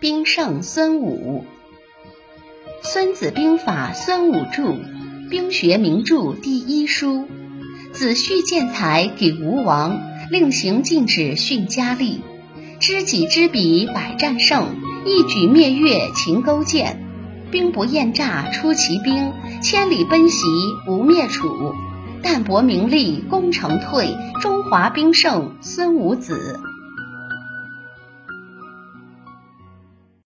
兵圣孙武，《孙子兵法》孙武著，兵学名著第一书。子胥见才给吴王，令行禁止训家吏。知己知彼，百战胜；一举灭越，秦勾践。兵不厌诈出奇兵，千里奔袭无灭楚。淡泊名利，功成退，中华兵圣孙武子。